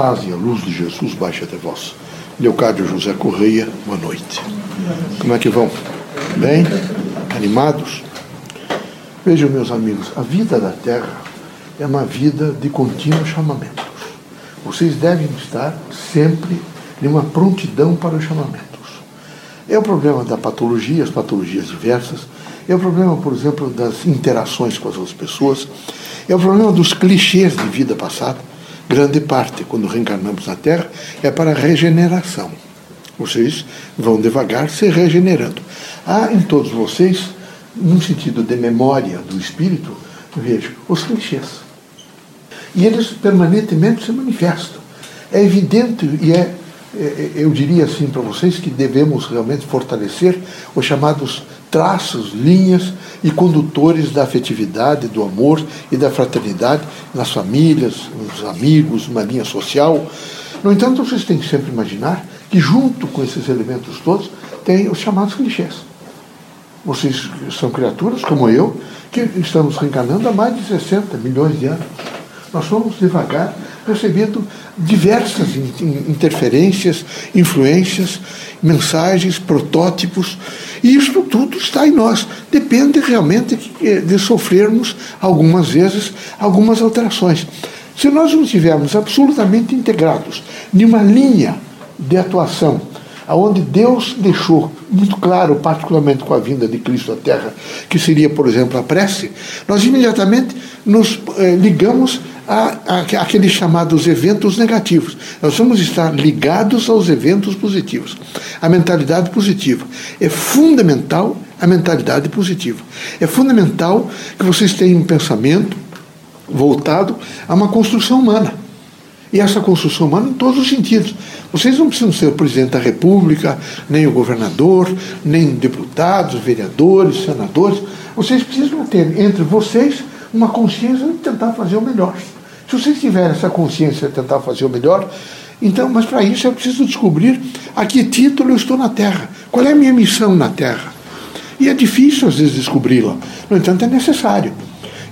paz e a luz de Jesus baixe até vós. Leocádio José Correia, boa noite. Como é que vão? Bem? Animados? Vejam, meus amigos, a vida da Terra é uma vida de contínuos chamamentos. Vocês devem estar sempre em uma prontidão para os chamamentos. É o problema da patologia, as patologias diversas, é o problema, por exemplo, das interações com as outras pessoas, é o problema dos clichês de vida passada. Grande parte, quando reencarnamos na Terra, é para regeneração. Vocês vão devagar se regenerando. Há em todos vocês, num sentido de memória do espírito, vejo os clichês. E eles permanentemente se manifestam. É evidente e é, é eu diria assim para vocês que devemos realmente fortalecer os chamados traços, linhas e condutores da afetividade, do amor e da fraternidade nas famílias, nos amigos, uma linha social. No entanto, vocês têm que sempre imaginar que, junto com esses elementos todos, tem os chamados clichês. Vocês são criaturas como eu, que estamos reencarnando há mais de 60 milhões de anos. Nós fomos devagar recebendo diversas interferências, influências, mensagens, protótipos, e isso tudo está em nós. Depende realmente de sofrermos, algumas vezes, algumas alterações. Se nós não estivermos absolutamente integrados em uma linha de atuação, aonde Deus deixou muito claro, particularmente com a vinda de Cristo à Terra, que seria, por exemplo, a prece, nós imediatamente nos eh, ligamos a, a, aqueles chamados eventos negativos. Nós vamos estar ligados aos eventos positivos. A mentalidade positiva. É fundamental a mentalidade positiva. É fundamental que vocês tenham um pensamento voltado a uma construção humana. E essa construção humana em todos os sentidos. Vocês não precisam ser o presidente da República, nem o governador, nem deputados, vereadores, senadores. Vocês precisam ter entre vocês uma consciência de tentar fazer o melhor. Se vocês tiverem essa consciência de tentar fazer o melhor, então, mas para isso eu preciso descobrir a que título eu estou na Terra, qual é a minha missão na Terra. E é difícil às vezes descobri-la, no entanto é necessário.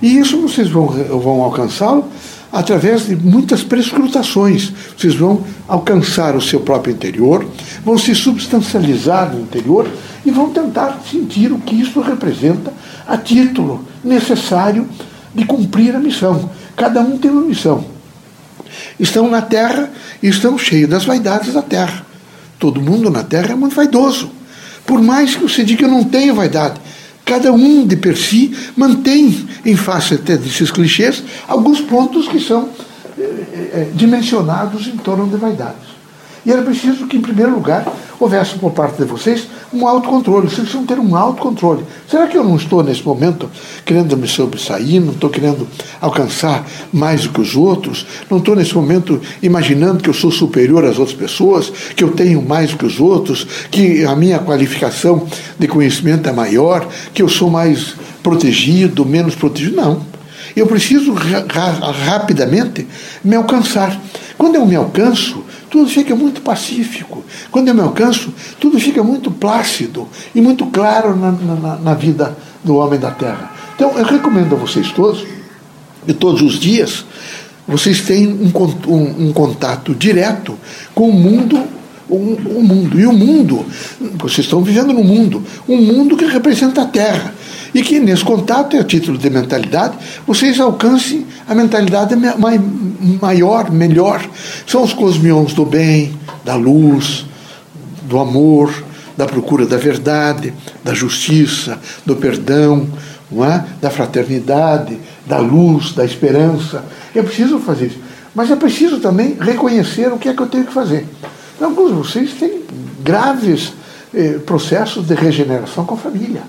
E isso vocês vão, vão alcançá-lo através de muitas prescrutações. Vocês vão alcançar o seu próprio interior, vão se substancializar no interior e vão tentar sentir o que isso representa a título necessário de cumprir a missão. Cada um tem uma missão. Estão na terra e estão cheios das vaidades da terra. Todo mundo na terra é muito vaidoso. Por mais que você diga que eu não tenho vaidade, cada um de per si mantém, em face até desses clichês, alguns pontos que são é, é, dimensionados em torno de vaidades. E era preciso que, em primeiro lugar, houvesse por parte de vocês um autocontrole. Vocês precisam ter um autocontrole. Será que eu não estou, nesse momento, querendo me sobressair, não estou querendo alcançar mais do que os outros? Não estou, nesse momento, imaginando que eu sou superior às outras pessoas, que eu tenho mais do que os outros, que a minha qualificação de conhecimento é maior, que eu sou mais protegido, menos protegido? Não. Eu preciso ra rapidamente me alcançar. Quando eu me alcanço, tudo fica muito pacífico. Quando eu me alcanço, tudo fica muito plácido e muito claro na, na, na vida do homem da terra. Então, eu recomendo a vocês todos, e todos os dias, vocês têm um, um, um contato direto com o mundo o, o, mundo. E o mundo, vocês estão vivendo no mundo, um mundo que representa a Terra. E que nesse contato, a título de mentalidade, vocês alcancem a mentalidade maior, melhor. São os cosmions do bem, da luz, do amor, da procura da verdade, da justiça, do perdão, é? da fraternidade, da luz, da esperança. É preciso fazer isso. Mas é preciso também reconhecer o que é que eu tenho que fazer. Alguns vocês têm graves eh, processos de regeneração com a família.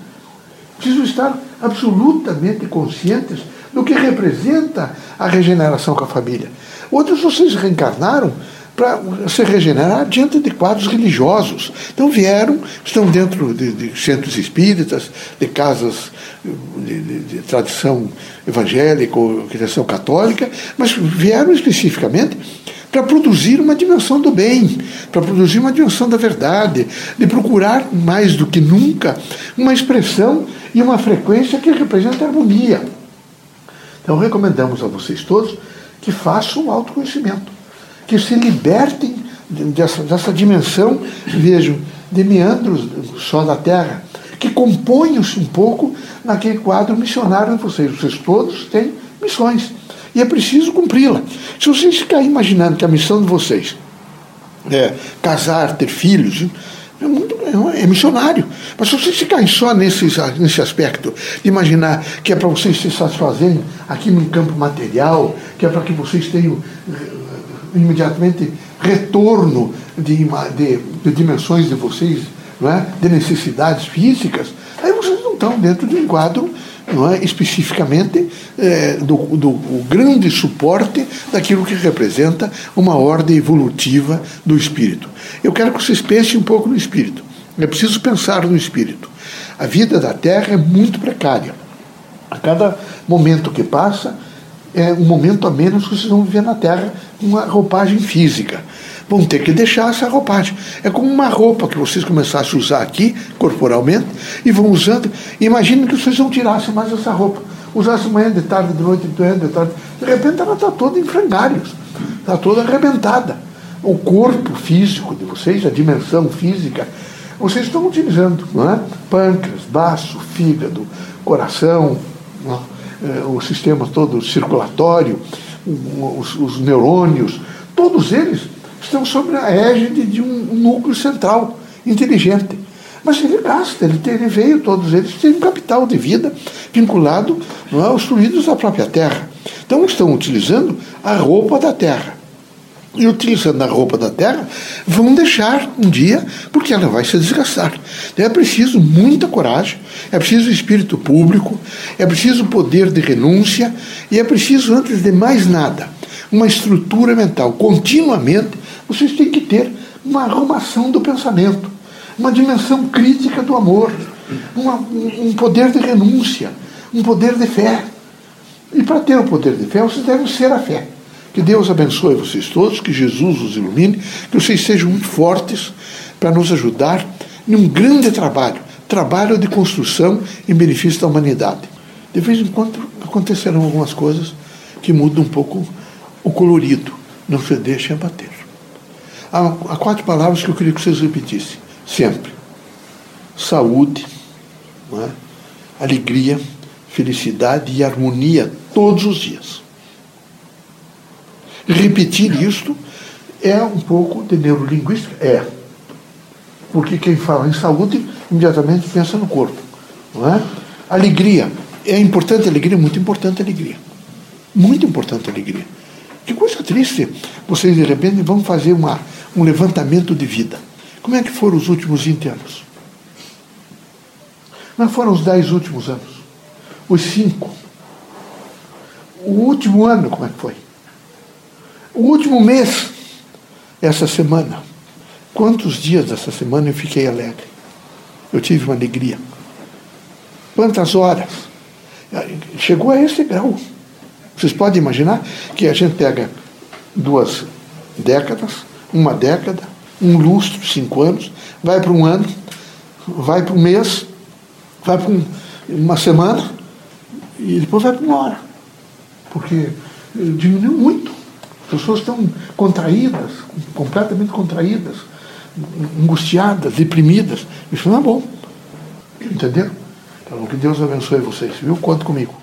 Precisam estar absolutamente conscientes do que representa a regeneração com a família. Outros vocês reencarnaram para se regenerar diante de quadros religiosos. Então vieram, estão dentro de, de centros espíritas, de casas de, de, de tradição evangélica ou criação católica, mas vieram especificamente para produzir uma dimensão do bem, para produzir uma dimensão da verdade, de procurar mais do que nunca uma expressão e uma frequência que represente a harmonia. Então recomendamos a vocês todos que façam o autoconhecimento, que se libertem dessa, dessa dimensão, vejam, de meandros só da terra, que componham-se um pouco naquele quadro missionário de vocês. Vocês todos têm missões. E é preciso cumpri-la. Se vocês ficarem imaginando que a missão de vocês é casar, ter filhos, é, muito, é, é missionário. Mas se vocês ficarem só nesse, nesse aspecto, imaginar que é para vocês se satisfazerem aqui no campo material, que é para que vocês tenham eh, imediatamente retorno de, de, de dimensões de vocês, é? de necessidades físicas, aí vocês não estão dentro de um quadro não é, especificamente é, do, do grande suporte daquilo que representa uma ordem evolutiva do espírito. Eu quero que vocês pensem um pouco no espírito. É preciso pensar no espírito. A vida da Terra é muito precária. A cada momento que passa, é um momento a menos que vocês vão viver na Terra com uma roupagem física. Vão ter que deixar essa roupagem. É como uma roupa que vocês começassem a usar aqui, corporalmente, e vão usando. Imaginem que vocês não tirassem mais essa roupa. Usassem manhã, de tarde, de noite, de manhã, de tarde. De repente ela está toda em frangalhos. Está toda arrebentada. O corpo físico de vocês, a dimensão física, vocês estão utilizando, não é? Pâncreas, baço, fígado, coração, não é? O sistema todo circulatório, os, os neurônios, todos eles estão sob a égide de um núcleo central inteligente. Mas ele gasta, ele, tem, ele veio, todos eles têm um capital de vida vinculado não é, aos fluidos da própria terra. Então estão utilizando a roupa da terra e utilizando a roupa da terra, vão deixar um dia, porque ela vai se desgastar. Então é preciso muita coragem, é preciso espírito público, é preciso poder de renúncia, e é preciso, antes de mais nada, uma estrutura mental. Continuamente, vocês têm que ter uma arrumação do pensamento, uma dimensão crítica do amor, uma, um poder de renúncia, um poder de fé. E para ter o poder de fé, vocês devem ser a fé. Que Deus abençoe vocês todos, que Jesus os ilumine, que vocês sejam muito fortes para nos ajudar num grande trabalho trabalho de construção em benefício da humanidade. De vez em quando acontecerão algumas coisas que mudam um pouco o colorido. Não se deixem abater. Há, há quatro palavras que eu queria que vocês repetissem, sempre: saúde, é? alegria, felicidade e harmonia todos os dias. Repetir isto é um pouco de neurolinguística? É. Porque quem fala em saúde imediatamente pensa no corpo. Não é? Alegria. É importante a alegria? Muito importante a alegria. Muito importante a alegria. Que coisa triste. Vocês, de repente, vão fazer uma, um levantamento de vida. Como é que foram os últimos 20 anos? É foram os 10 últimos anos? Os 5? O último ano, como é que foi? O último mês, essa semana. Quantos dias dessa semana eu fiquei alegre? Eu tive uma alegria. Quantas horas? Chegou a esse grau. Vocês podem imaginar que a gente pega duas décadas, uma década, um lustro, cinco anos, vai para um ano, vai para um mês, vai para um, uma semana e depois vai para uma hora. Porque diminuiu muito. As pessoas estão contraídas, completamente contraídas, angustiadas, deprimidas. Isso não é bom. Entendeu? Então, que Deus abençoe vocês, viu? Conta comigo.